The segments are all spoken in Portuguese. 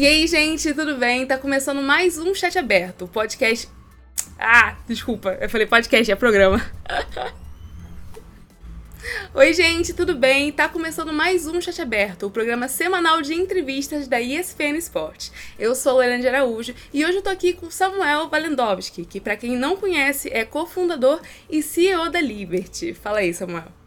E aí, gente, tudo bem? Tá começando mais um Chat Aberto, podcast. Ah, desculpa, eu falei podcast, é programa. Oi, gente, tudo bem? Tá começando mais um Chat Aberto, o programa semanal de entrevistas da ESPN Esporte. Eu sou Leila de Araújo e hoje eu tô aqui com Samuel Valendowski, que para quem não conhece é cofundador e CEO da Liberty. Fala aí, Samuel.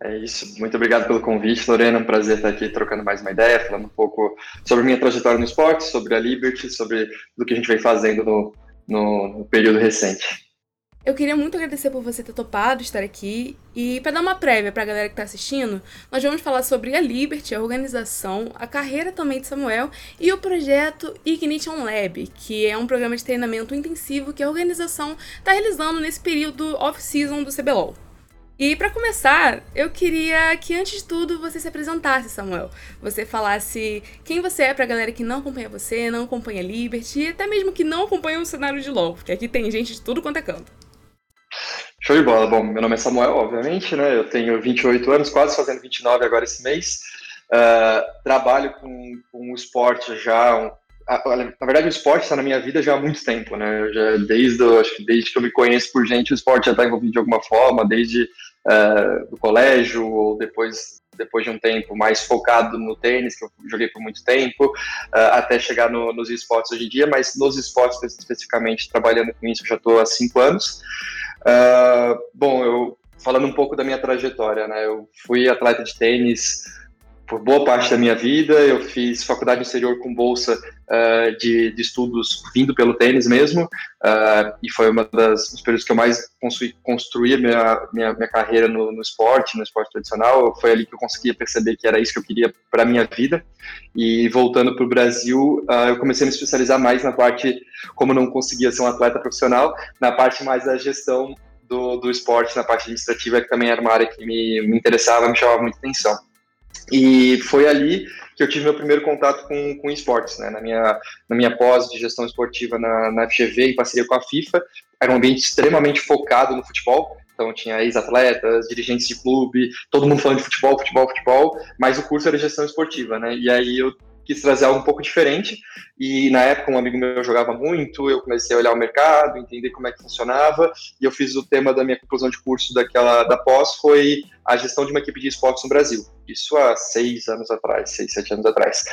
É isso. Muito obrigado pelo convite, Lorena. Um prazer estar aqui trocando mais uma ideia, falando um pouco sobre minha trajetória no esporte, sobre a Liberty, sobre o que a gente vem fazendo no, no, no período recente. Eu queria muito agradecer por você ter topado estar aqui. E para dar uma prévia para a galera que está assistindo, nós vamos falar sobre a Liberty, a organização, a carreira também de Samuel e o projeto Ignition Lab, que é um programa de treinamento intensivo que a organização está realizando nesse período off-season do CBLOL. E para começar, eu queria que antes de tudo você se apresentasse, Samuel. Você falasse quem você é pra galera que não acompanha você, não acompanha Liberty e até mesmo que não acompanha o cenário de LoL, porque aqui tem gente de tudo quanto é canto. Show de bola. Bom, meu nome é Samuel, obviamente, né? Eu tenho 28 anos, quase fazendo 29 agora esse mês. Uh, trabalho com, com o esporte já um, na verdade, o esporte está na minha vida já há muito tempo, né? Já, desde, acho que desde que eu me conheço por gente, o esporte já está envolvido de alguma forma, desde uh, do colégio ou depois depois de um tempo mais focado no tênis, que eu joguei por muito tempo, uh, até chegar no, nos esportes hoje em dia, mas nos esportes especificamente, trabalhando com isso, já estou há cinco anos. Uh, bom, eu falando um pouco da minha trajetória, né? Eu fui atleta de tênis por boa parte da minha vida. Eu fiz faculdade exterior com bolsa uh, de, de, estudos vindo pelo tênis mesmo, uh, e foi uma das dos períodos que eu mais construí, construí a minha, minha, minha carreira no, no, esporte, no esporte tradicional. Foi ali que eu conseguia perceber que era isso que eu queria para minha vida. E voltando para o Brasil, uh, eu comecei a me especializar mais na parte, como não conseguia ser um atleta profissional, na parte mais da gestão do, do esporte, na parte administrativa, que também era uma área que me, me interessava, me chamava muita atenção. E foi ali que eu tive meu primeiro contato com, com esportes, né? Na minha, na minha pós de gestão esportiva na, na FGV, em parceria com a FIFA, era um ambiente extremamente focado no futebol, então tinha ex-atletas, dirigentes de clube, todo mundo falando de futebol, futebol, futebol, mas o curso era gestão esportiva, né? E aí eu quis trazer algo um pouco diferente. E na época, um amigo meu jogava muito, eu comecei a olhar o mercado, entender como é que funcionava, e eu fiz o tema da minha conclusão de curso daquela da pós foi a gestão de uma equipe de esportes no Brasil. Isso há seis anos atrás, seis, sete anos atrás.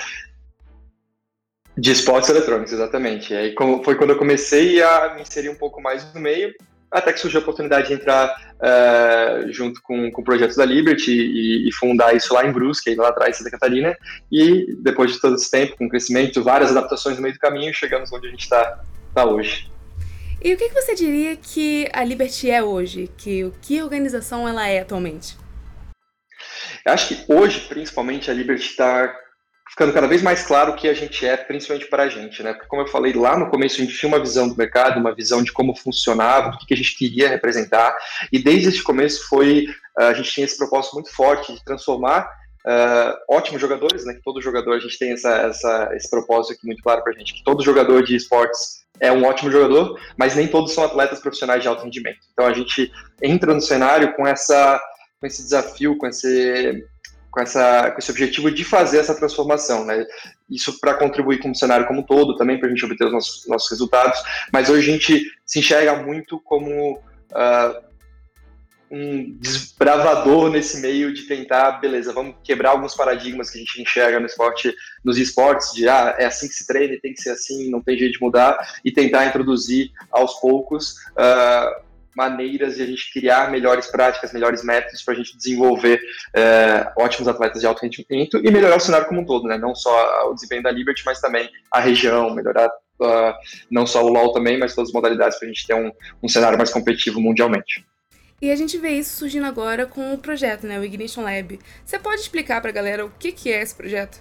De esportes eletrônicos, exatamente. E aí foi quando eu comecei a me inserir um pouco mais no meio, até que surgiu a oportunidade de entrar uh, junto com, com o projeto da Liberty e, e, fundar isso lá em Brusque, lá atrás, Santa Catarina, e depois de todo esse tempo, com crescimento, várias adaptações no meio do caminho, chegamos onde a gente está tá hoje. E o que, que você diria que a Liberty é hoje? Que, o que organização ela é atualmente? Eu acho que hoje, principalmente, a Liberty está ficando cada vez mais claro o que a gente é, principalmente para a gente, né? Porque, como eu falei lá no começo, a gente tinha uma visão do mercado, uma visão de como funcionava, do que a gente queria representar, e desde esse começo foi, a gente tinha esse propósito muito forte de transformar uh, ótimos jogadores, né? Que todo jogador, a gente tem essa, essa, esse propósito aqui muito claro para a gente, que todo jogador de esportes é um ótimo jogador, mas nem todos são atletas profissionais de alto rendimento. Então a gente entra no cenário com essa com esse desafio, com esse com, essa, com esse objetivo de fazer essa transformação, né? Isso para contribuir com o cenário como um todo, também para a gente obter os nossos, nossos, resultados, mas hoje a gente se enxerga muito como uh, um desbravador nesse meio de tentar, beleza, vamos quebrar alguns paradigmas que a gente enxerga no esporte, nos esportes, de ah, é assim que se treina, tem que ser assim, não tem jeito de mudar, e tentar introduzir aos poucos uh, maneiras de a gente criar melhores práticas, melhores métodos para a gente desenvolver é, ótimos atletas de alto rendimento e melhorar o cenário como um todo, né? Não só o desempenho da Liberty, mas também a região, melhorar uh, não só o LoL também, mas todas as modalidades para a gente ter um, um cenário mais competitivo mundialmente. E a gente vê isso surgindo agora com o projeto, né, o Ignition Lab. Você pode explicar para a galera o que, que é esse projeto?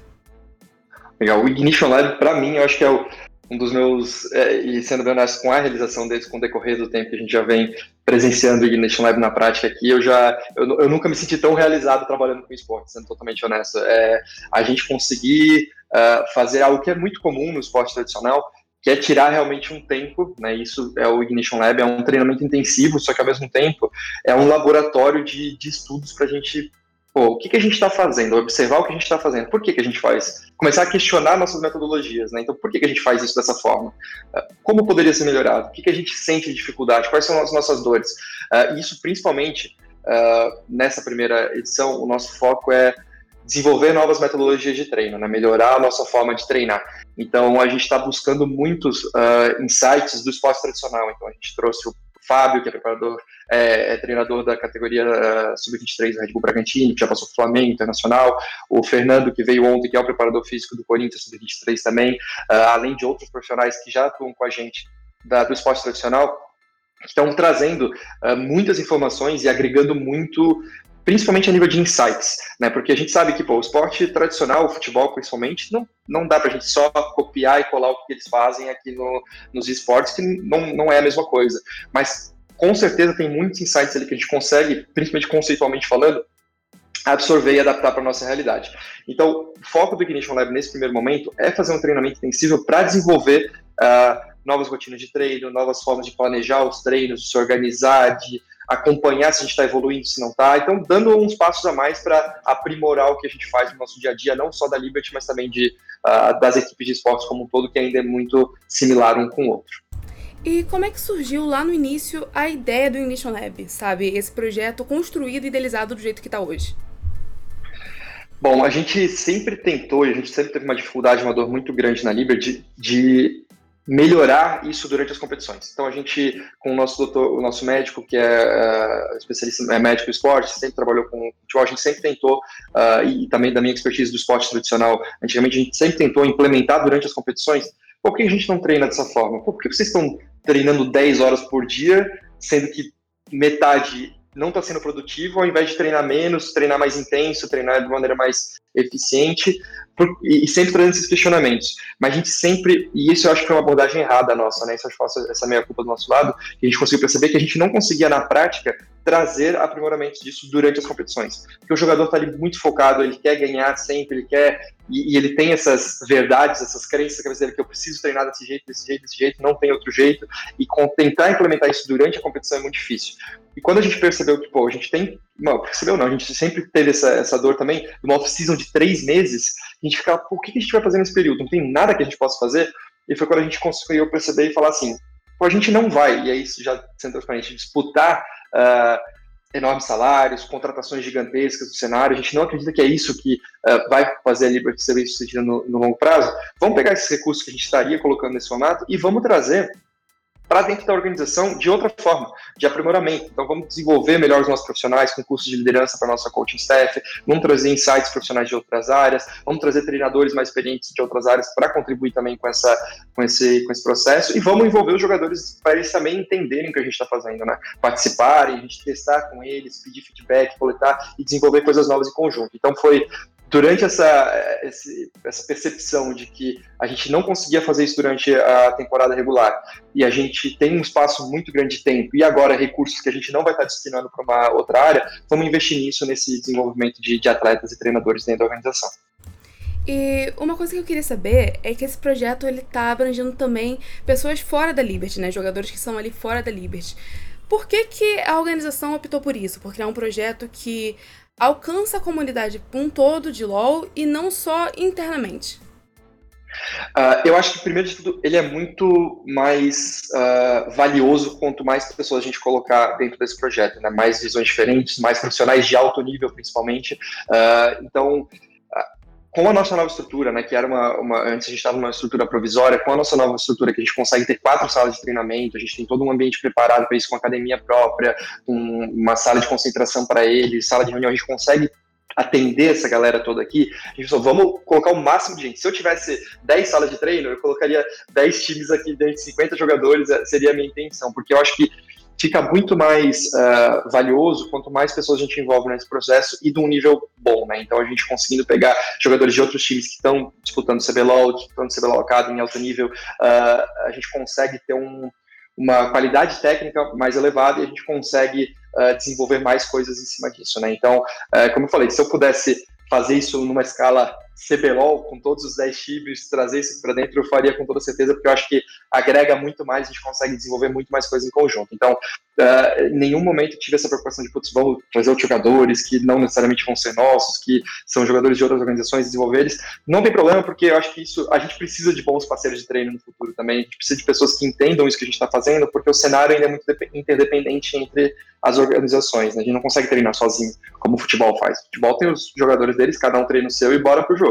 Legal, o Ignition Lab, para mim, eu acho que é o, um dos meus, é, e sendo bem honesto com a realização deles, com o decorrer do tempo que a gente já vem presenciando o Ignition Lab na prática aqui, eu já, eu, eu nunca me senti tão realizado trabalhando com esporte, sendo totalmente honesto. É, a gente conseguir uh, fazer algo que é muito comum no esporte tradicional, que é tirar realmente um tempo, né? Isso é o Ignition Lab, é um treinamento intensivo, só que ao mesmo tempo é um laboratório de, de estudos para a gente pô, o que, que a gente está fazendo, observar o que a gente está fazendo, por que, que a gente faz, começar a questionar nossas metodologias, né? Então, por que, que a gente faz isso dessa forma? Uh, como poderia ser melhorado? O que, que a gente sente de dificuldade? Quais são as nossas dores? Uh, isso, principalmente, uh, nessa primeira edição, o nosso foco é desenvolver novas metodologias de treino, né? melhorar a nossa forma de treinar. Então, a gente está buscando muitos uh, insights do esporte tradicional. Então, a gente trouxe o Fábio, que é preparador, é, é treinador da categoria uh, sub-23 do Red Bull Bragantino, que já passou para o Flamengo Internacional, o Fernando, que veio ontem, que é o preparador físico do Corinthians sub-23 também, uh, além de outros profissionais que já atuam com a gente da, do esporte tradicional, estão trazendo uh, muitas informações e agregando muito principalmente a nível de insights, né? Porque a gente sabe que pô, o esporte tradicional, o futebol principalmente, não, não dá para a gente só copiar e colar o que eles fazem aqui no, nos esportes, que não, não é a mesma coisa. Mas com certeza tem muitos insights ali que a gente consegue, principalmente conceitualmente falando, absorver e adaptar para a nossa realidade. Então, o foco do Ignition Lab nesse primeiro momento é fazer um treinamento intensivo para desenvolver uh, novas rotinas de treino, novas formas de planejar os treinos, de se organizar, de acompanhar se a gente está evoluindo, se não está. Então, dando uns passos a mais para aprimorar o que a gente faz no nosso dia a dia, não só da Liberty, mas também de, uh, das equipes de esportes como um todo, que ainda é muito similar um com o outro. E como é que surgiu lá no início a ideia do Ignition Lab, sabe? Esse projeto construído e idealizado do jeito que está hoje? Bom, a gente sempre tentou, e a gente sempre teve uma dificuldade, uma dor muito grande na Liberty, de melhorar isso durante as competições. Então a gente, com o nosso doutor, o nosso médico que é uh, especialista é médico em esporte, sempre trabalhou com futebol, a gente sempre tentou uh, e também da minha expertise do esporte tradicional, antigamente a gente sempre tentou implementar durante as competições. Por que a gente não treina dessa forma? Por que vocês estão treinando 10 horas por dia, sendo que metade não está sendo produtivo, ao invés de treinar menos, treinar mais intenso, treinar de maneira mais eficiente, e, sempre trazendo esses questionamentos. Mas a gente sempre, e isso eu acho que foi uma abordagem errada nossa, né? Isso eu que essa meia culpa do nosso lado, que a gente conseguiu perceber que a gente não conseguia, na prática, trazer aprimoramentos disso durante as competições. Porque o jogador está ali muito focado, ele quer ganhar sempre, ele quer, e, e, ele tem essas verdades, essas crenças cabeça dele que eu preciso treinar desse jeito, desse jeito, desse jeito, não tem outro jeito, e com, tentar implementar isso durante a competição é muito difícil. E quando a gente percebeu que, pô, a gente tem. Não, percebeu não, a gente sempre teve essa, essa dor também, de uma off-season de três meses, a gente ficava, pô, o que a gente vai fazer nesse período? Não tem nada que a gente possa fazer? E foi quando a gente conseguiu perceber e falar assim, pô, a gente não vai, e aí isso já sendo transparente, disputar uh, enormes salários, contratações gigantescas do cenário, a gente não acredita que é isso que uh, vai fazer a Liberty ser bem sucedida no, no longo prazo. Vamos pegar esses recursos que a gente estaria colocando nesse formato e vamos trazer para dentro da organização de outra forma, de aprimoramento. Então, vamos desenvolver melhor os nossos profissionais com cursos de liderança para nossa coaching staff, vamos trazer insights profissionais de outras áreas, vamos trazer treinadores mais experientes de outras áreas para contribuir também com, essa, com, esse, com esse processo e vamos envolver os jogadores para eles também entenderem o que a gente está fazendo, né? Participarem, a gente testar com eles, pedir feedback, coletar e desenvolver coisas novas em conjunto. Então, foi durante essa, essa percepção de que a gente não conseguia fazer isso durante a temporada regular e a gente tem um espaço muito grande de tempo e agora recursos que a gente não vai estar destinando para uma outra área, vamos investir nisso, nesse desenvolvimento de, de atletas e treinadores dentro da organização. E uma coisa que eu queria saber é que esse projeto ele está abrangendo também pessoas fora da Liberty, né? Jogadores que são ali fora da Liberty. Por que, que a organização optou por isso? Porque é um projeto que alcança a comunidade um todo de LoL e não só internamente? Uh, eu acho que, primeiro de tudo, ele é muito mais uh, valioso quanto mais pessoas a gente colocar dentro desse projeto, né? mais visões diferentes, mais profissionais de alto nível, principalmente. Uh, então, com a nossa nova estrutura, né, que era uma, uma antes a gente estava numa estrutura provisória, com a nossa nova estrutura que a gente consegue ter quatro salas de treinamento, a gente tem todo um ambiente preparado para isso, com academia própria, com uma sala de concentração para eles, sala de reunião, a gente consegue atender essa galera toda aqui, a gente só vamos colocar o máximo de gente. Se eu tivesse 10 salas de treino, eu colocaria 10 times aqui dentro de 50 jogadores, é, seria a minha intenção, porque eu acho que fica muito mais uh, valioso quanto mais pessoas a gente envolve nesse processo e de um nível bom, né? Então a gente conseguindo pegar jogadores de outros times que estão disputando CBLOL, no CBLOL Academy em alto nível, uh, a gente consegue ter um, uma qualidade técnica mais elevada e a gente consegue uh, desenvolver mais coisas em cima disso, né? Então, como eu falei, se eu pudesse fazer isso numa escala CBLOL com todos os 10 times, trazer isso para dentro, eu faria com toda certeza, porque eu acho que agrega muito mais, a gente consegue desenvolver muito mais coisas em conjunto. Então, uh, em nenhum momento tive essa preocupação de, putz, vamos trazer outros jogadores que não necessariamente vão ser nossos, que são jogadores de outras organizações, desenvolver eles. Não tem problema, porque eu acho que isso, a gente precisa de bons parceiros de treino no futuro também, a gente precisa de pessoas que entendam isso que a gente está fazendo, porque o cenário ainda é muito interdependente entre as organizações, né? A gente não consegue treinar sozinho, como o futebol faz. O futebol tem os jogadores deles, cada um treina o seu e bora pro jogo.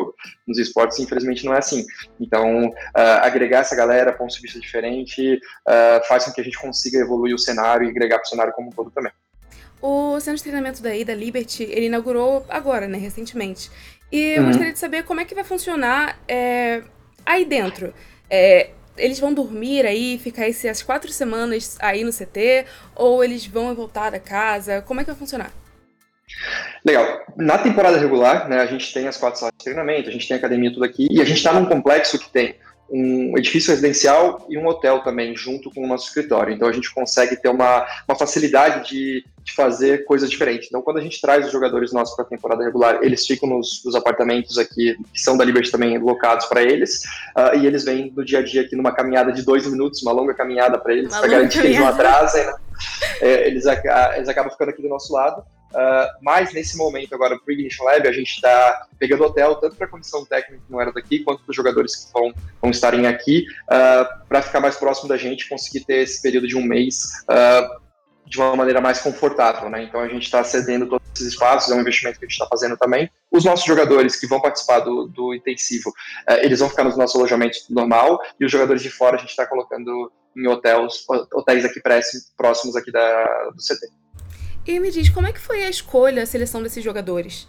Nos esportes, infelizmente, não é assim. Então, uh, agregar essa galera, pontos de vista diferente, uh, faz com que a gente consiga evoluir o cenário e agregar pro cenário como um todo também. O centro de treinamento daí, da Liberty, ele inaugurou agora, né, recentemente. E eu uhum. gostaria de saber como é que vai funcionar é, aí dentro. É, eles vão dormir aí, ficar essas quatro semanas aí no CT, ou eles vão voltar da casa? Como é que vai funcionar? Legal. Na temporada regular, né, a gente tem as quatro salas de treinamento, a gente tem a academia tudo aqui, e a gente está num complexo que tem um edifício residencial e um hotel também, junto com o nosso escritório. Então a gente consegue ter uma, uma facilidade de, de fazer coisas diferentes. Então, quando a gente traz os jogadores nossos para a temporada regular, eles ficam nos, nos, apartamentos aqui, que são da Liberty também locados para eles, uh, e eles vêm no dia a dia aqui numa caminhada de dois minutos, uma longa caminhada para eles, para garantir que eles não atrasem. Né? É, eles, eles acabam ficando aqui do nosso lado. Uh, mas nesse momento agora, pro Ignition Lab, a gente está pegando hotel tanto para a comissão técnica que não era daqui, quanto para os jogadores que vão, vão estarem aqui, uh, ah, para ficar mais próximo da gente, conseguir ter esse período de um mês uh, de uma maneira mais confortável, né? Então a gente está cedendo todos esses espaços, é um investimento que a gente está fazendo também. Os nossos jogadores que vão participar do, do intensivo, eles vão ficar nos nossos alojamentos normal, e os jogadores de fora a gente está colocando em hotéis, hotéis aqui próximos aqui da, do CT. E me diz, como é que foi a escolha, a seleção desses jogadores?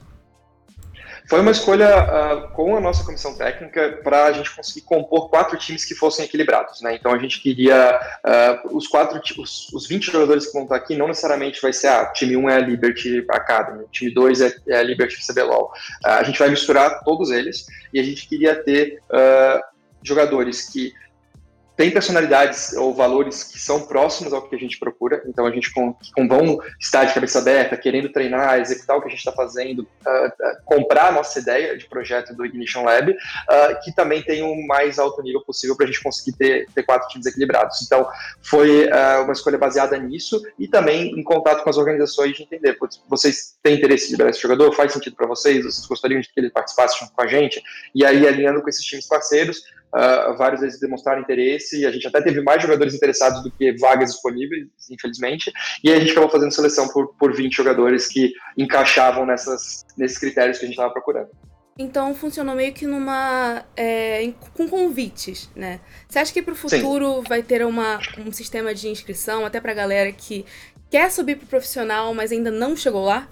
Foi uma escolha uh, com a nossa comissão técnica para a gente conseguir compor quatro times que fossem equilibrados, né? Então a gente queria uh, os quatro, os, os 20 jogadores que vão estar aqui, não necessariamente vai ser, ah, time 1 é a Liberty Academy, time 2 é, é, a Liberty CBLOL. Uh, a gente vai misturar todos eles e a gente queria ter jogadores que tem personalidades ou valores que são próximos ao que a gente procura, então a gente com, com vão estar de cabeça aberta, querendo treinar, executar o que a gente está fazendo, uh, uh, comprar a nossa ideia de projeto do Ignition Lab, uh, que também tem o um mais alto nível possível para a gente conseguir ter, ter quatro times equilibrados. Então foi uma escolha baseada nisso e também em contato com as organizações de entender, vocês têm interesse de liberar esse jogador? Faz sentido para vocês? Vocês gostariam de que ele participasse junto com a gente? E aí alinhando com esses times parceiros, uh, vários deles demonstraram interesse, e a gente até teve mais jogadores interessados do que vagas disponíveis, infelizmente, e a gente acabou fazendo seleção por, por 20 jogadores que encaixavam nessas, nesses critérios que a gente estava procurando. Então funcionou meio que numa. É, com convites, né? Você acha que para o futuro Sim. vai ter uma, um sistema de inscrição até para a galera que quer subir para o profissional, mas ainda não chegou lá?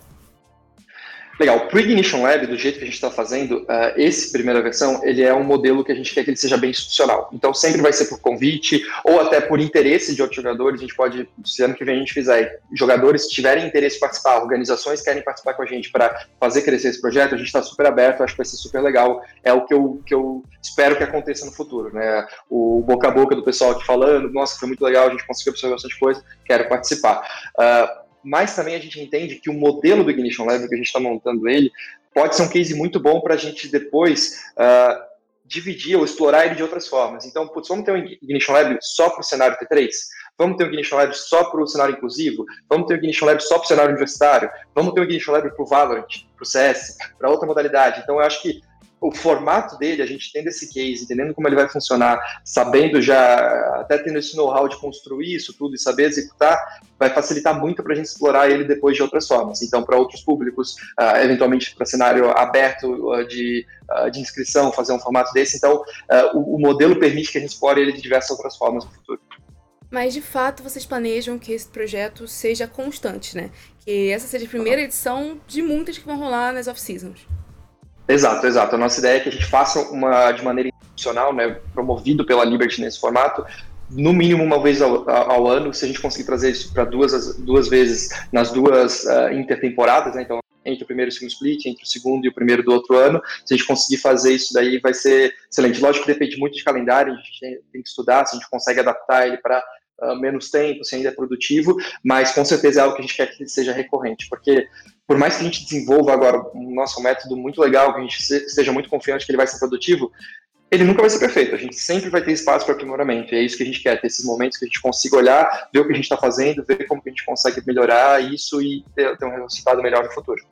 Legal, o Pre-Ignition Lab, do jeito que a gente está fazendo, uh, esse primeira versão, ele é um modelo que a gente quer que ele seja bem institucional. Então, sempre vai ser por convite ou até por interesse de outros jogadores. A gente pode, se ano que vem a gente fizer, jogadores tiverem interesse em participar, organizações querem participar com a gente para fazer crescer esse projeto, a gente está super aberto, acho que vai ser super legal. É o que eu, que eu espero que aconteça no futuro, né? O boca a boca do pessoal aqui falando, nossa, foi muito legal, a gente conseguiu absorver bastante coisa, quero participar. Uh, mas também a gente entende que o modelo do Ignition Lab, que a gente está montando ele, pode ser um case muito bom para a gente depois uh, dividir ou explorar ele de outras formas. Então, putz, vamos ter um Ignition Lab só para o cenário T3? Vamos ter um Ignition Lab só para o cenário inclusivo? Vamos ter um Ignition Lab só para o cenário universitário? Vamos ter um Ignition Lab para o Valorant, para o CS, para outra modalidade? Então, eu acho que o formato dele, a gente tendo esse case, entendendo como ele vai funcionar, sabendo já, até tendo esse know-how de construir isso tudo e saber executar, vai facilitar muito para a gente explorar ele depois de outras formas. Então, para outros públicos, uh, eventualmente para cenário aberto uh, de, uh, de inscrição, fazer um formato desse. Então, o, o, modelo permite que a gente explore ele de diversas outras formas no futuro. Mas, de fato, vocês planejam que esse projeto seja constante, né? Que essa seja a primeira edição de muitas que vão rolar nas off-seasons. Exato, exato. A nossa ideia é que a gente faça uma de maneira institucional, né, promovido pela Liberty nesse formato, no mínimo uma vez ao, ao ano, se a gente conseguir trazer isso para duas, duas vezes nas duas uh, intertemporadas, né, então entre o primeiro e o segundo split, entre o segundo e o primeiro do outro ano, se a gente conseguir fazer isso daí vai ser excelente. Lógico que depende muito de calendário, a gente tem, tem que estudar, se a gente consegue adaptar ele para uh, menos tempo, se ainda é produtivo, mas com certeza é algo que a gente quer que seja recorrente, porque por mais que a gente desenvolva agora um nosso método muito legal, que a gente esteja muito confiante que ele vai ser produtivo, ele nunca vai ser perfeito. A gente sempre vai ter espaço para aprimoramento. E é isso que a gente quer, ter esses momentos que a gente consiga olhar, ver o que a gente está fazendo, ver como que a gente consegue melhorar isso e ter, ter um resultado melhor no futuro.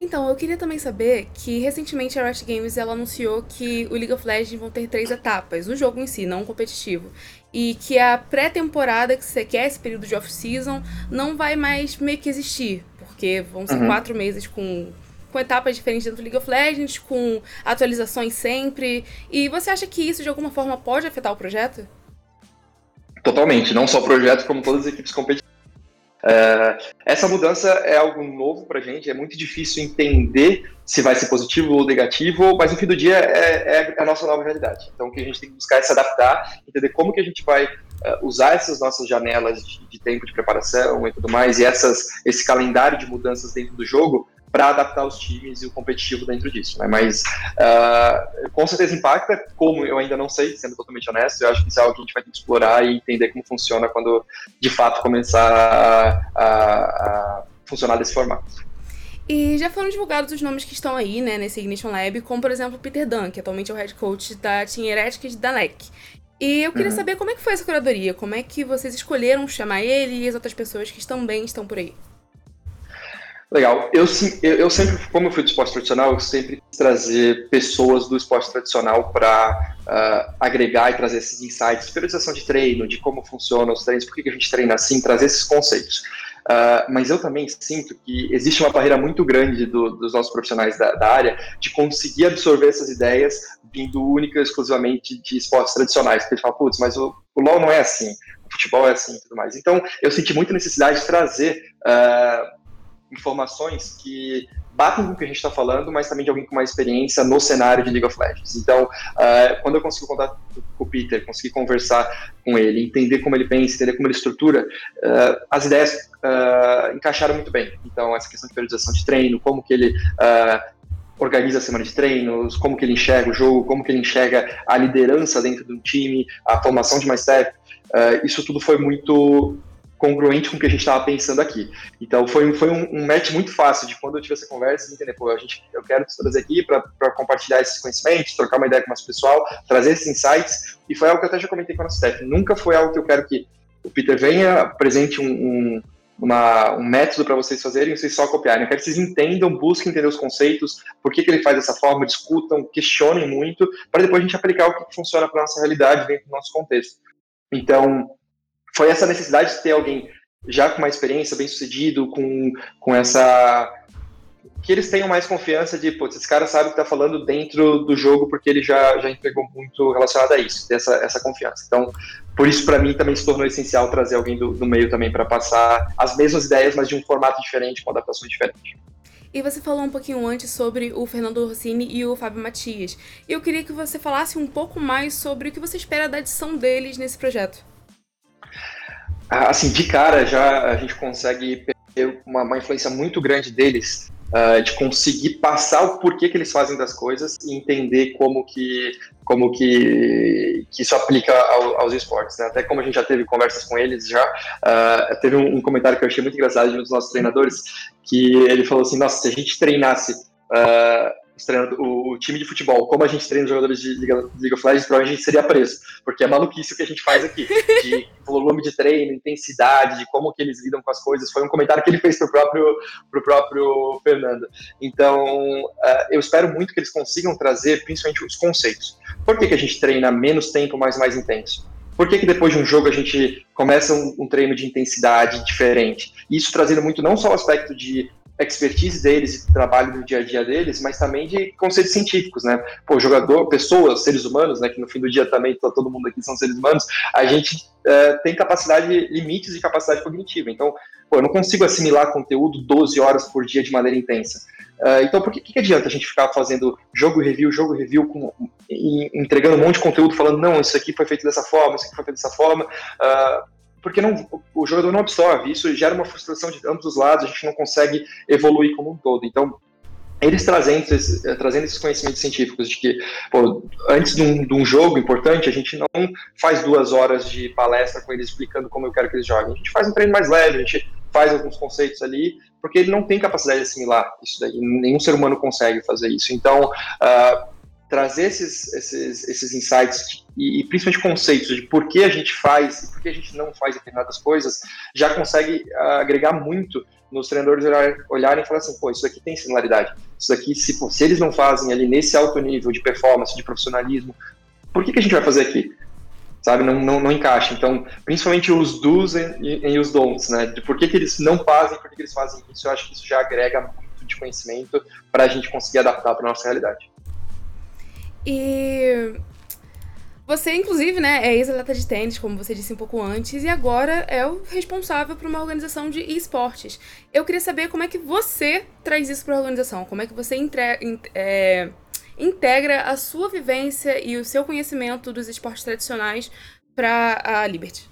Então, eu queria também saber que recentemente a Riot Games ela anunciou que o League of Legends vão ter três etapas, o jogo em si, não o competitivo. E que a pré-temporada, que você quer, esse período de off-season, não vai mais meio que existir. Porque vão ser uhum. quatro meses com, com etapas diferentes dentro do League of Legends, com atualizações sempre. E você acha que isso de alguma forma pode afetar o projeto? Totalmente, não só o projeto, como todas as equipes competitivas é, essa mudança é algo novo para a gente, é muito difícil entender se vai ser positivo ou negativo, mas no fim do dia é, é, a nossa nova realidade. Então, o que a gente tem que buscar é se adaptar, entender como que a gente vai uh, usar essas nossas janelas de, de, tempo de preparação e tudo mais, e essas, esse calendário de mudanças dentro do jogo para adaptar os times e o competitivo dentro disso, né? Mas uh, com certeza impacta, como eu ainda não sei, sendo totalmente honesto, eu acho que isso é algo que a gente vai ter que explorar e entender como funciona quando de fato começar a, a, a funcionar desse formato. E já foram divulgados os nomes que estão aí, né, nesse Ignition Lab, como por exemplo o Peter Dunn, que atualmente é o head coach da Team Heretics da LEC. E eu queria uhum. saber como é que foi essa curadoria, como é que vocês escolheram chamar ele e as outras pessoas que também estão por aí. Legal. Eu, eu, eu, sempre, como eu fui do esporte tradicional, eu sempre quis trazer pessoas do esporte tradicional para uh, ah, agregar e trazer esses insights, periodização de treino, de como funcionam os treinos, por que, a gente treina assim, trazer esses conceitos. Uh, mas eu também sinto que existe uma barreira muito grande do, dos nossos profissionais da, da, área de conseguir absorver essas ideias vindo única e exclusivamente de esportes tradicionais. Porque eles falam, putz, mas o, o LoL não é assim, o futebol é assim e tudo mais. Então, eu senti muita necessidade de trazer. Uh, informações que batem com o que a gente está falando, mas também de alguém com mais experiência no cenário de League of Legends. Então, uh, quando eu consegui contar com o Peter, consegui conversar com ele, entender como ele pensa, entender como ele estrutura, uh, as ideias uh, encaixaram muito bem. Então, essa questão de periodização de treino, como que ele organiza a semana de treinos, como que ele enxerga o jogo, como que ele enxerga a liderança dentro do time, a formação de mais staff, isso tudo foi muito congruente com o que a gente estava pensando aqui. Então foi, foi um, um, match muito fácil de quando eu tive essa conversa, entender, pô, a gente, eu quero te trazer aqui para compartilhar esses conhecimentos, trocar uma ideia com nosso pessoal, trazer esses insights, e foi algo que eu até já comentei com a nossa staff. Nunca foi algo que eu quero que o Peter venha, apresente um, um, uma, um método para vocês fazerem, vocês só copiarem. Eu quero que vocês entendam, busquem entender os conceitos, por que, que ele faz dessa forma, discutam, questionem muito, para depois a gente aplicar o que funciona para nossa realidade dentro do nosso contexto. Então, foi essa necessidade de ter alguém já com uma experiência, bem sucedido, com, com essa. que eles tenham mais confiança de, putz, esse cara sabe o que está falando dentro do jogo porque ele já, já entregou muito relacionado a isso, ter essa, essa confiança. Então, por isso, para mim, também se tornou essencial trazer alguém do, do meio também para passar as mesmas ideias, mas de um formato diferente, com adaptações diferentes. E você falou um pouquinho antes sobre o Fernando Rossini e o Fábio Matias. E eu queria que você falasse um pouco mais sobre o que você espera da adição deles nesse projeto. Assim, de cara já a gente consegue ter uma, uma influência muito grande deles uh, de conseguir passar o porquê que eles fazem das coisas e entender como que como que, que isso aplica ao, aos esportes. Né? Até como a gente já teve conversas com eles já, uh, teve um, um, comentário que eu achei muito engraçado de um dos nossos treinadores, que ele falou assim, nossa, se a gente treinasse uh, o, o, time de futebol, como a gente treina os jogadores de League, of Legends, provavelmente a gente seria preso, porque é maluquice o que a gente faz aqui, de volume de treino, intensidade, de como que eles lidam com as coisas, foi um comentário que ele fez pro próprio, pro próprio Fernando. Então, uh, eu espero muito que eles consigam trazer, principalmente, os conceitos. Por que, que a gente treina menos tempo, mas mais intenso? Por que, que depois de um jogo a gente começa um, um treino de intensidade diferente? Isso trazendo muito não só o aspecto de expertise deles e trabalho no dia a dia deles, mas também de conceitos científicos, né? Pô, jogador, pessoas, seres humanos, né? Que no fim do dia também todo mundo aqui são seres humanos. A gente uh, tem capacidade, limites de capacidade cognitiva. Então, pô, eu não consigo assimilar conteúdo 12 horas por dia de maneira intensa. Uh, então, por que, que adianta a gente ficar fazendo jogo review, jogo review, com, entregando um monte de conteúdo, falando, não, isso aqui foi feito dessa forma, isso aqui foi feito dessa forma. Uh, porque não, o jogador não absorve. Isso gera uma frustração de ambos os lados, a gente não consegue evoluir como um todo. Então, eles trazendo, eh, trazendo esses conhecimentos científicos de que, pô, antes de um, de um, jogo importante, a gente não faz duas horas de palestra com eles explicando como eu quero que eles joguem. A gente faz um treino mais leve, a gente faz alguns conceitos ali, porque ele não tem capacidade de assimilar isso daí. Nenhum ser humano consegue fazer isso. Então, uh, trazer esses, esses, esses insights e, e, principalmente conceitos de por que a gente faz e por que a gente não faz determinadas coisas, já consegue uh, agregar muito nos treinadores olharem e falar assim, pô, isso aqui tem similaridade. Isso aqui, se, pô, se eles não fazem ali nesse alto nível de performance, de profissionalismo, por que, que a gente vai fazer aqui? Sabe, não, não, não encaixa. Então, principalmente os do's e, e os don'ts, né? De por que, que eles não fazem, por que, que eles fazem isso, eu acho que isso já agrega muito de conhecimento para a gente conseguir adaptar para nossa realidade. E você, inclusive, né, é ex-atleta de tênis, como você disse um pouco antes, e agora é o responsável por uma organização de esportes. Eu queria saber como é que você traz isso para a organização, como é que você entre, é, integra a sua vivência e o seu conhecimento dos esportes tradicionais para a Liberty.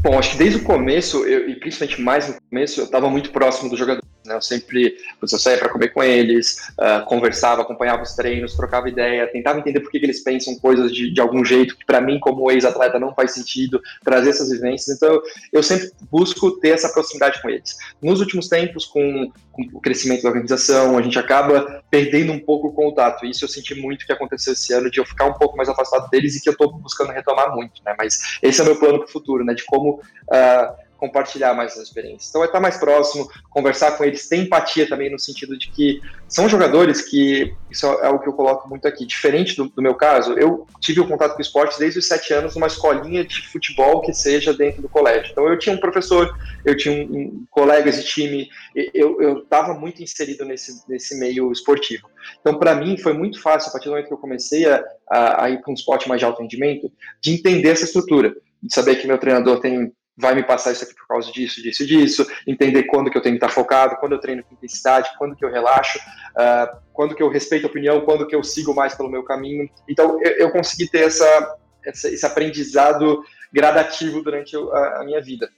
Bom, acho que desde o começo, eu, e principalmente mais no começo, eu estava muito próximo do jogador. Né? Eu sempre, eu saía para comer com eles, uh, conversava, acompanhava os treinos, trocava ideia, tentava entender por que, que eles pensam coisas de, de algum jeito que para mim, como ex-atleta, não faz sentido, trazer essas vivências. Então, eu sempre busco ter essa proximidade com eles. Nos últimos tempos, com, com o crescimento da organização, a gente acaba perdendo um pouco o contato. Isso eu senti muito que aconteceu esse ano, de eu ficar um pouco mais afastado deles e que eu estou buscando retomar muito. Né? Mas esse é o meu plano para o futuro, né? de como. Uh, compartilhar mais as experiências. Então, é estar mais próximo, conversar com eles, ter empatia também no sentido de que são jogadores que, isso é o que eu coloco muito aqui, diferente do, do meu caso, eu tive o um contato com o esporte desde os sete anos numa escolinha de futebol que seja dentro do colégio. Então, eu tinha um professor, eu tinha um, um colegas de time, eu estava muito inserido nesse, nesse meio esportivo. Então, para mim, foi muito fácil, a partir do momento que eu comecei a, a, a ir para um esporte mais de alto rendimento, de entender essa estrutura, de saber que meu treinador tem vai me passar isso aqui por causa disso, disso, disso, entender quando que eu tenho que estar focado, quando eu treino com intensidade, quando que eu relaxo, uh, quando que eu respeito a opinião, quando que eu sigo mais pelo meu caminho. Então, eu, eu consegui ter essa, essa, esse aprendizado gradativo durante a, a minha vida.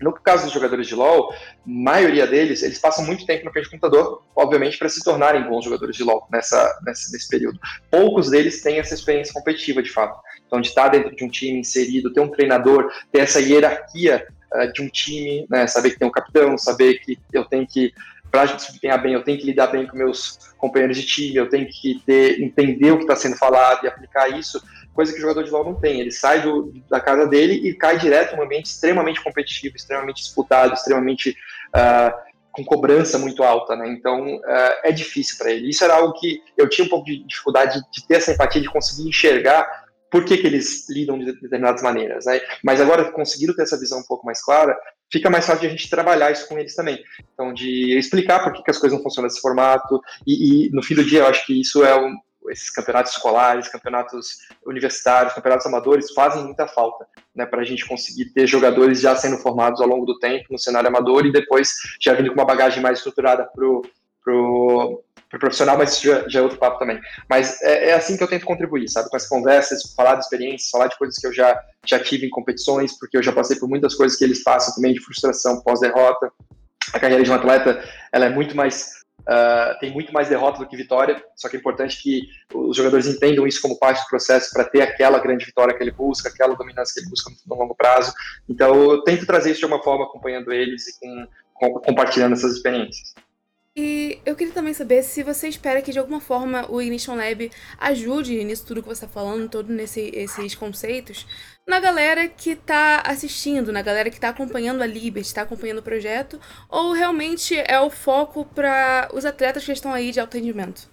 No caso dos jogadores de LoL, maioria deles, eles passam muito tempo no frente do computador, obviamente, para se tornarem bons jogadores de LoL nessa, nessa, nesse período. Poucos deles têm essa experiência competitiva, de fato. Então, de estar dentro de um time inserido, ter um treinador, ter essa hierarquia uh, de um time, né, saber que tem um capitão, saber que eu tenho que, para a gente desempenhar bem, eu tenho que lidar bem com meus companheiros de time, eu tenho que ter, entender o que está sendo falado e aplicar isso coisa que o jogador de LoL não tem. Ele sai do, da casa dele e cai direto num ambiente extremamente competitivo, extremamente disputado, extremamente uh, com cobrança muito alta, né? Então uh, é difícil para ele. Isso era algo que eu tinha um pouco de dificuldade de ter essa empatia, de conseguir enxergar por que, que eles lidam de determinadas maneiras, né? Mas agora conseguiram ter essa visão um pouco mais clara, fica mais fácil de a gente trabalhar isso com eles também. Então, de explicar por que, que as coisas não funcionam desse formato, e, e, no fim do dia eu acho que isso é um, esses campeonatos escolares, campeonatos universitários, campeonatos amadores fazem muita falta, né, para a gente conseguir ter jogadores já sendo formados ao longo do tempo no cenário amador e depois já vindo com uma bagagem mais estruturada pro, pro, pro profissional, mas já, já, é outro papo também. Mas é, é, assim que eu tento contribuir, sabe, com as conversas, falar de experiências, falar de coisas que eu já, já tive em competições, porque eu já passei por muitas coisas que eles passam também de frustração pós-derrota. A carreira de um atleta, ela é muito mais Uh, tem muito mais derrota do que vitória, só que é importante que os jogadores entendam isso como parte do processo para ter aquela grande vitória que ele busca, aquela dominância que ele busca no longo prazo. Então, eu tento trazer isso de uma forma acompanhando eles e com, com, compartilhando essas experiências. E eu queria também saber se você espera que de alguma forma o Ignition Lab ajude nisso tudo que você está falando, todos nesse, esses conceitos, na galera que está assistindo, na galera que está acompanhando a Liberty, está acompanhando o projeto, ou realmente é o foco para os atletas que estão aí de alto rendimento?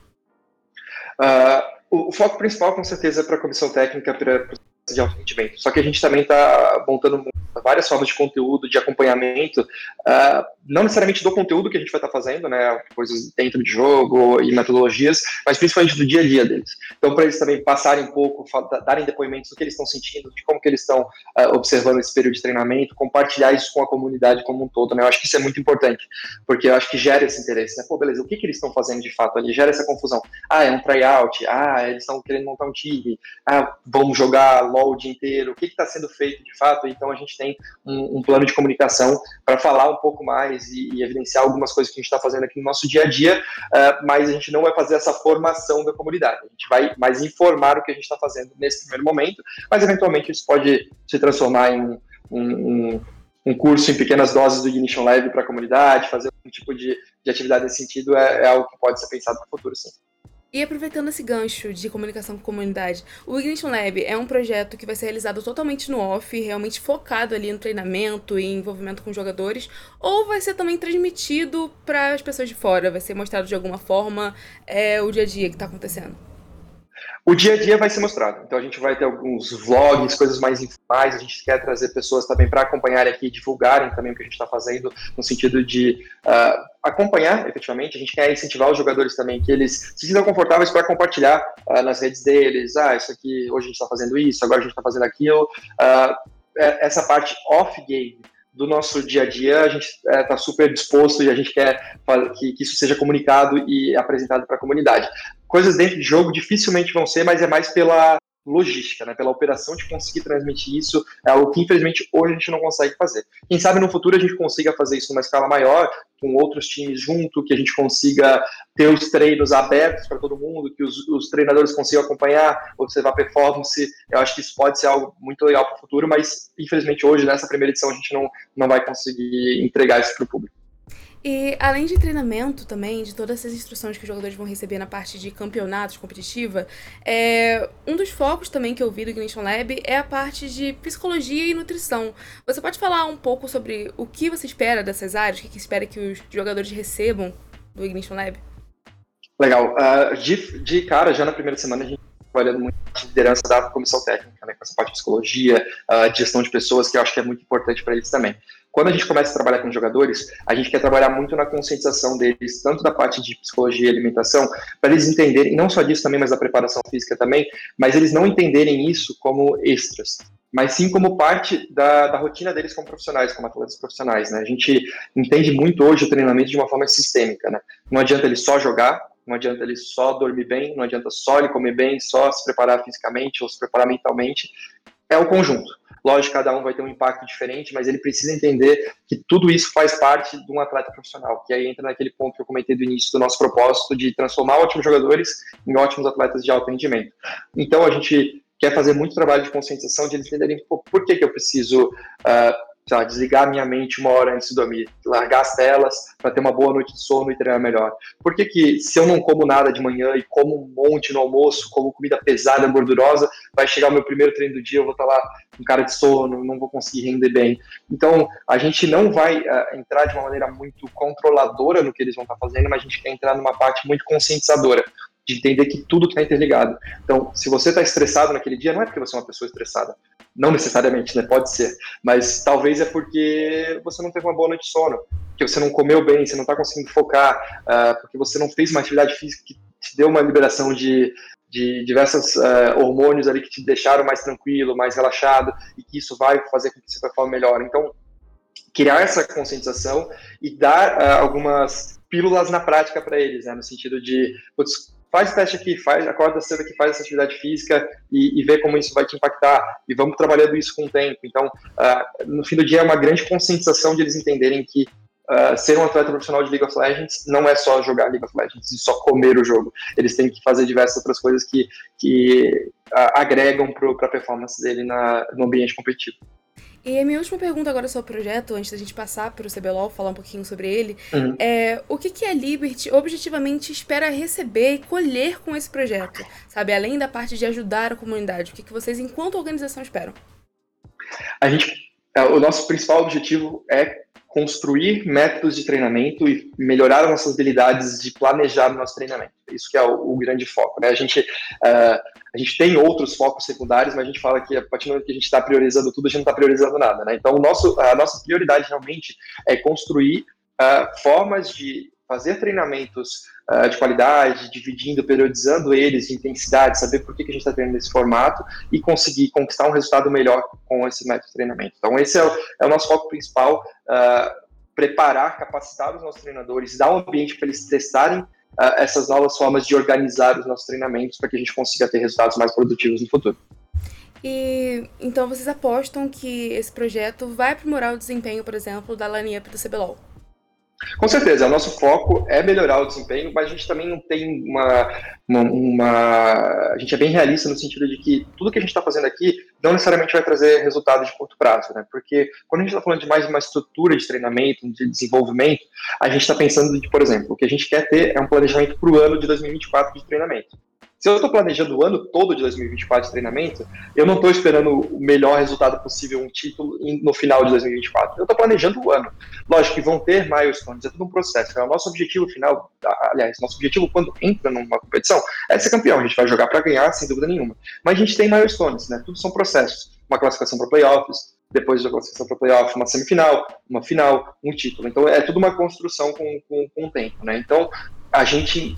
Uh, o, o, foco principal, com certeza, é para a comissão técnica, para de alto. Só que a gente também está montando várias formas de conteúdo, de acompanhamento, uh, não necessariamente do conteúdo que a gente vai estar tá fazendo, né, coisas dentro de jogo e metodologias, mas principalmente do dia a dia deles. Então, para eles também passarem um pouco, darem depoimentos do que eles estão sentindo, de como que eles estão uh, observando esse período de treinamento, compartilhar isso com a comunidade como um todo, né, eu acho que isso é muito importante, porque eu acho que gera esse interesse, né, pô, beleza, o que que eles estão fazendo de fato ali? Gera essa confusão. Ah, é um tryout, ah, eles estão querendo montar um time, ah, vamos jogar mall o dia inteiro, o que está sendo feito de fato. Então a gente tem um, um plano de comunicação para falar um pouco mais e, e, evidenciar algumas coisas que a gente está fazendo aqui no nosso dia a dia, uh, mas a gente não vai fazer essa formação da comunidade. A gente vai mais informar o que a gente está fazendo nesse primeiro momento, mas eventualmente isso pode se transformar em um, um, um curso em pequenas doses do Ignition Lab para a comunidade, fazer um tipo de, de atividade nesse sentido é, é algo que pode ser pensado no futuro, sim. E aproveitando esse gancho de comunicação com a comunidade, o Ignition Lab é um projeto que vai ser realizado totalmente no off, realmente focado ali no treinamento e envolvimento com jogadores, ou vai ser também transmitido para as pessoas de fora? Vai ser mostrado de alguma forma é, o dia a dia que está acontecendo? O dia a dia vai ser mostrado. Então a gente vai ter alguns vlogs, coisas mais informais. A gente quer trazer pessoas também para acompanharem aqui, divulgarem também o que a gente está fazendo, no sentido de uh, acompanhar efetivamente. A gente quer incentivar os jogadores também que eles se sintam confortáveis para compartilhar uh, nas redes deles. Ah, isso aqui, hoje a gente está fazendo isso, agora a gente está fazendo aquilo. Uh, essa parte off-game do nosso dia a dia, a gente está é, super disposto e a gente quer que, que, isso seja comunicado e apresentado para a comunidade coisas dentro de jogo dificilmente vão ser, mas é mais pela logística, né, pela operação de conseguir transmitir isso, é algo que infelizmente hoje a gente não consegue fazer. Quem sabe no futuro a gente consiga fazer isso numa escala maior, com outros times junto, que a gente consiga ter os treinos abertos para todo mundo, que os, os, treinadores consigam acompanhar, observar performance. Eu acho que isso pode ser algo muito legal para o futuro, mas infelizmente hoje, nessa primeira edição, a gente não, não vai conseguir entregar isso para o público. E além de treinamento também, de todas essas instruções que os jogadores vão receber na parte de campeonatos, competitiva, é, um dos focos também que eu vi do Ignition Lab é a parte de psicologia e nutrição. Você pode falar um pouco sobre o que você espera dessas áreas, o que, que espera que os jogadores recebam do Ignition Lab? Legal. Uh, de, de cara, já na primeira semana a gente trabalhando muito de liderança da comissão técnica, né, com essa parte de psicologia, uh, de gestão de pessoas, que eu acho que é muito importante para eles também. Quando a gente começa a trabalhar com jogadores, a gente quer trabalhar muito na conscientização deles, tanto da parte de psicologia e alimentação, para eles entenderem, não só disso também, mas da preparação física também, mas eles não entenderem isso como extras, mas sim como parte da, da rotina deles como profissionais, como atletas profissionais. Né? A gente entende muito hoje o treinamento de uma forma sistêmica. Né? Não adianta ele só jogar, não adianta ele só dormir bem, não adianta só ele comer bem, só se preparar fisicamente ou se preparar mentalmente. É o conjunto. Lógico, cada um vai ter um impacto diferente, mas ele precisa entender que tudo isso faz parte de um atleta profissional, que aí entra naquele ponto que eu comentei do início do nosso propósito de transformar ótimos jogadores em ótimos atletas de alto rendimento. Então, a gente quer fazer muito trabalho de conscientização, de eles entenderem por que, que eu preciso uh, lá, desligar minha mente uma hora antes de dormir, largar as telas para ter uma boa noite de sono e treinar melhor. Por que, que se eu não como nada de manhã e como um monte no almoço, como comida pesada, gordurosa, vai chegar o meu primeiro treino do dia, eu vou estar tá lá com cara de sono, não vou conseguir render bem. Então, a gente não vai uh, entrar de uma maneira muito controladora no que eles vão estar tá fazendo, mas a gente quer entrar numa parte muito conscientizadora de entender que tudo está interligado. Então, se você está estressado naquele dia, não é porque você é uma pessoa estressada. Não necessariamente, né? Pode ser. Mas talvez é porque você não teve uma boa noite de sono, que você não comeu bem, você não está conseguindo focar, uh, porque você não fez uma atividade física que te deu uma liberação de, de diversos uh, hormônios ali que te deixaram mais tranquilo, mais relaxado, e que isso vai fazer com que você performe melhor. Então, criar essa conscientização e dar uh, algumas pílulas na prática para eles, né? No sentido de, putz, faz teste aqui, faz, acorda cedo aqui, faz essa atividade física e, e vê como isso vai te impactar. E vamos trabalhando isso com o tempo. Então, uh, no fim do dia, é uma grande conscientização de eles entenderem que uh, ser um atleta profissional de League of Legends não é só jogar League of Legends e só comer o jogo. Eles têm que fazer diversas outras coisas que, que uh, agregam para a performance dele na, no ambiente competitivo. E a minha última pergunta agora sobre o projeto, antes da gente passar para o CBLOL, falar um pouquinho sobre ele, uhum. é o que, que a Liberty objetivamente espera receber e colher com esse projeto? Sabe, além da parte de ajudar a comunidade, o que, que vocês, enquanto organização, esperam? A gente, é, o nosso principal objetivo é construir métodos de treinamento e melhorar as nossas habilidades de planejar o nosso treinamento. Isso que é o, o grande foco. Né? A, gente, uh, a gente tem outros focos secundários, mas a gente fala que a partir do momento que a gente está priorizando tudo, a gente não está priorizando nada. Né? Então, nosso, a nossa prioridade realmente é construir uh, formas de fazer treinamentos uh, de qualidade, dividindo, periodizando eles de intensidade, saber por que, que a gente está treinando nesse formato e conseguir conquistar um resultado melhor com esse método de treinamento. Então, esse é o, é o nosso foco principal, uh, preparar, capacitar os nossos treinadores, dar um ambiente para eles testarem uh, essas novas formas de organizar os nossos treinamentos para que a gente consiga ter resultados mais produtivos no futuro. E então vocês apostam que esse projeto vai aprimorar o desempenho, por exemplo, da line-up do CBLOL? Com certeza, o nosso foco é melhorar o desempenho, mas a gente também não tem uma, uma, uma, A gente é bem realista no sentido de que tudo que a gente está fazendo aqui não necessariamente vai trazer resultado de curto prazo, né? Porque quando a gente está falando de mais uma estrutura de treinamento, de desenvolvimento, a gente está pensando de, por exemplo, o que a gente quer ter é um planejamento para o ano de 2024 de treinamento. Se eu estou planejando o ano todo de 2024 de treinamento, eu não estou esperando o melhor resultado possível, um título no final de 2024. Eu estou planejando o ano. Lógico que vão ter milestones, é tudo um processo. É o nosso objetivo final, aliás, nosso objetivo quando entra numa competição é ser campeão. A gente vai jogar para ganhar, sem dúvida nenhuma. Mas a gente tem milestones, né? Tudo são processos. Uma classificação para playoffs, depois da classificação para playoff, uma semifinal, uma final, um título. Então é tudo uma construção com, com, com o tempo, né? Então a gente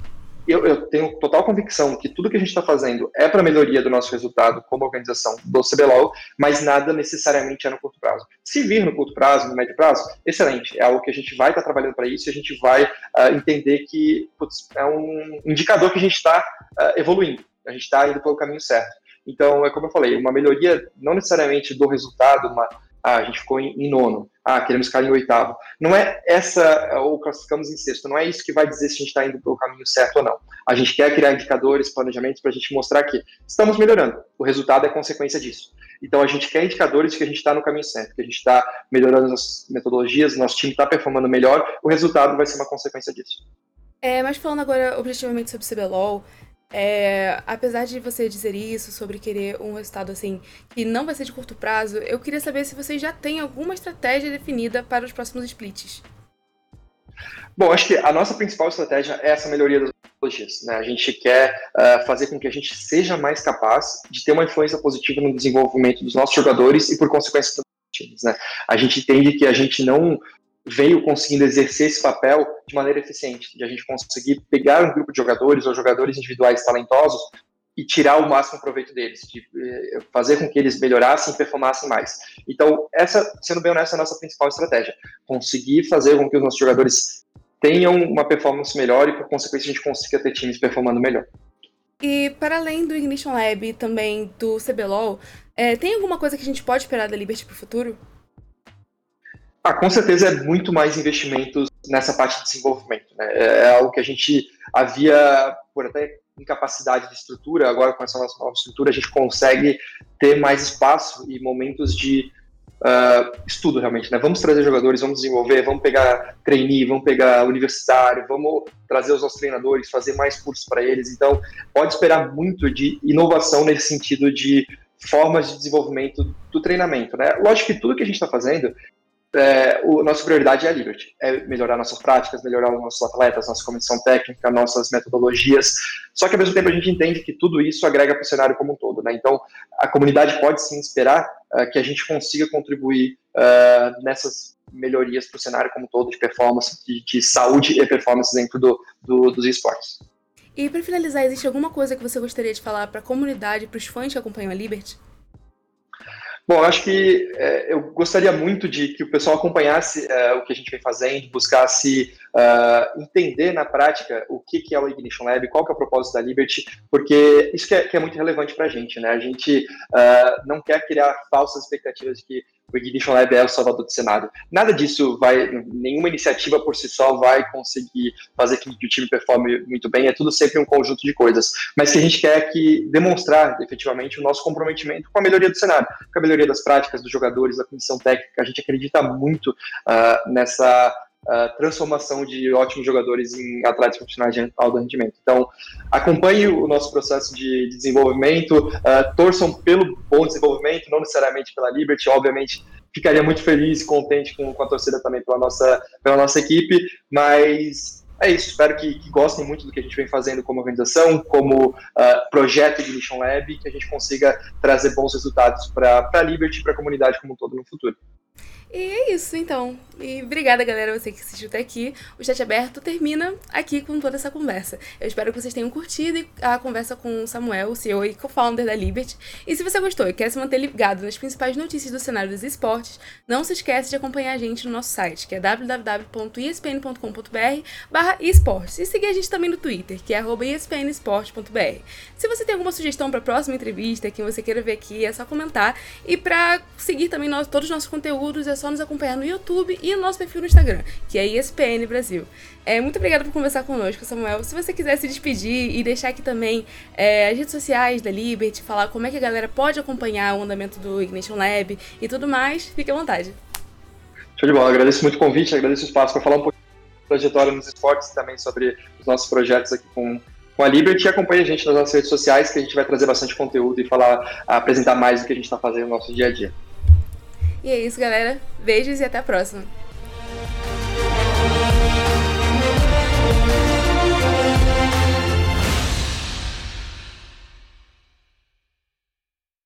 eu, eu, tenho total convicção que tudo que a gente está fazendo é para melhoria do nosso resultado como organização do CBLOL, mas nada necessariamente é no curto prazo. Se vir no curto prazo, no médio prazo, excelente. É algo que a gente vai estar tá trabalhando para isso e a gente vai uh, entender que putz, é um indicador que a gente está uh, ah, evoluindo, a gente está indo pelo caminho certo. Então, é como eu falei, uma melhoria não necessariamente do resultado, uma ah, a gente ficou em, em, nono. Ah, queremos ficar em oitavo. Não é essa, ou classificamos em sexto, não é isso que vai dizer se a gente está indo pelo caminho certo ou não. A gente quer criar indicadores, planejamentos para a gente mostrar que estamos melhorando. O resultado é consequência disso. Então a gente quer indicadores de que a gente está no caminho certo, que a gente está melhorando as metodologias, nosso time está performando melhor, o resultado vai ser uma consequência disso. É, mas falando agora objetivamente sobre CBLOL, é, apesar de você dizer isso, sobre querer um resultado assim, que não vai ser de curto prazo, eu queria saber se vocês já têm alguma estratégia definida para os próximos splits. Bom, acho que a nossa principal estratégia é essa melhoria das tecnologias. Né? A gente quer uh, fazer com que a gente seja mais capaz de ter uma influência positiva no desenvolvimento dos nossos jogadores e, por consequência, dos times. Né? A gente entende que a gente não veio conseguindo exercer esse papel de maneira eficiente, de a gente conseguir pegar um grupo de jogadores ou jogadores individuais talentosos e tirar o máximo proveito deles, de eh, fazer com que eles melhorassem e performassem mais. Então, essa, sendo bem honesto, é a nossa principal estratégia, conseguir fazer com que os nossos jogadores tenham uma performance melhor e, por consequência, a gente consiga ter times performando melhor. E para além do Ignition Lab e também do CBLOL, é, tem alguma coisa que a gente pode esperar da Liberty para o futuro? Ah, com certeza é muito mais investimentos nessa parte de desenvolvimento. Né? É, é algo que a gente havia, por até incapacidade de estrutura, agora com essa nossa nova estrutura, a gente consegue ter mais espaço e momentos de uh, estudo realmente. Né? Vamos trazer jogadores, vamos desenvolver, vamos pegar trainee, vamos pegar universitário, vamos trazer os nossos treinadores, fazer mais cursos para eles. Então, pode esperar muito de inovação nesse sentido de formas de desenvolvimento do treinamento. Né? Lógico que tudo que a gente está fazendo é, o, nossa prioridade é a Liberty, é melhorar nossas práticas, melhorar os nossos atletas, nossa comissão técnica, nossas metodologias. Só que ao mesmo tempo a gente entende que tudo isso agrega para o cenário como um todo, né? Então a comunidade pode sim esperar uh, que a gente consiga contribuir uh, nessas melhorias para o cenário como um todo de performance, de, de saúde e performance dentro do, do, dos esportes. E para finalizar, existe alguma coisa que você gostaria de falar para a comunidade, para os fãs que acompanham a Liberty? Bom, acho que é, eu gostaria muito de que o pessoal acompanhasse é, o que a gente vem fazendo, buscasse uh, entender na prática o que, que é o Ignition Lab, qual que é o propósito da Liberty, porque isso que é, que é muito relevante para a gente, né? A gente uh, não quer criar falsas expectativas de que o Ignition Lab é o salvador do cenário. Nada disso vai, nenhuma iniciativa por si só vai conseguir fazer que o time performe muito bem, é tudo sempre um conjunto de coisas. Mas que a gente quer é que demonstrar efetivamente o nosso comprometimento com a melhoria do cenário, com a melhoria das práticas dos jogadores, da comissão técnica. A gente acredita muito uh, nessa transformação de ótimos jogadores em atletas profissionais de alto rendimento. Então, acompanhe o nosso processo de, desenvolvimento, uh, torçam pelo bom desenvolvimento, não necessariamente pela Liberty, obviamente ficaria muito feliz e contente com, com, a torcida também pela nossa, pela nossa equipe, mas é isso, espero que, que, gostem muito do que a gente vem fazendo como organização, como uh, projeto de Mission Lab, que a gente consiga trazer bons resultados para a Liberty e para a comunidade como um todo no futuro. E é isso, então. E obrigada, galera, você que assistiu até aqui. O chat aberto termina aqui com toda essa conversa. Eu espero que vocês tenham curtido a conversa com o Samuel, o CEO e co-founder da Liberty. E se você gostou e quer se manter ligado nas principais notícias do cenário dos esportes, não se esqueça de acompanhar a gente no nosso site, que é www.espn.com.br barra esportes. E seguir a gente também no Twitter, que é espnsport.br. Se você tem alguma sugestão para a próxima entrevista, que você queira ver aqui, é só comentar. E para seguir também nós, todos os nossos conteúdos, é só nos acompanhar no YouTube e no nosso perfil no Instagram, que é ESPN Brasil. É, muito obrigada por conversar conosco, Samuel. Se você quiser se despedir e deixar aqui também é, as redes sociais da Liberty, falar como é que a galera pode acompanhar o andamento do Ignition Lab e tudo mais, fique à vontade. Show de bola, agradeço muito o convite, agradeço o espaço para falar um pouquinho da trajetória nos esportes também sobre os nossos projetos aqui com, com a Liberty. Acompanhe a gente nas nossas redes sociais, que a gente vai trazer bastante conteúdo e falar, apresentar mais do que a gente está fazendo no nosso dia a dia. E é isso, galera. Beijos e até a próxima.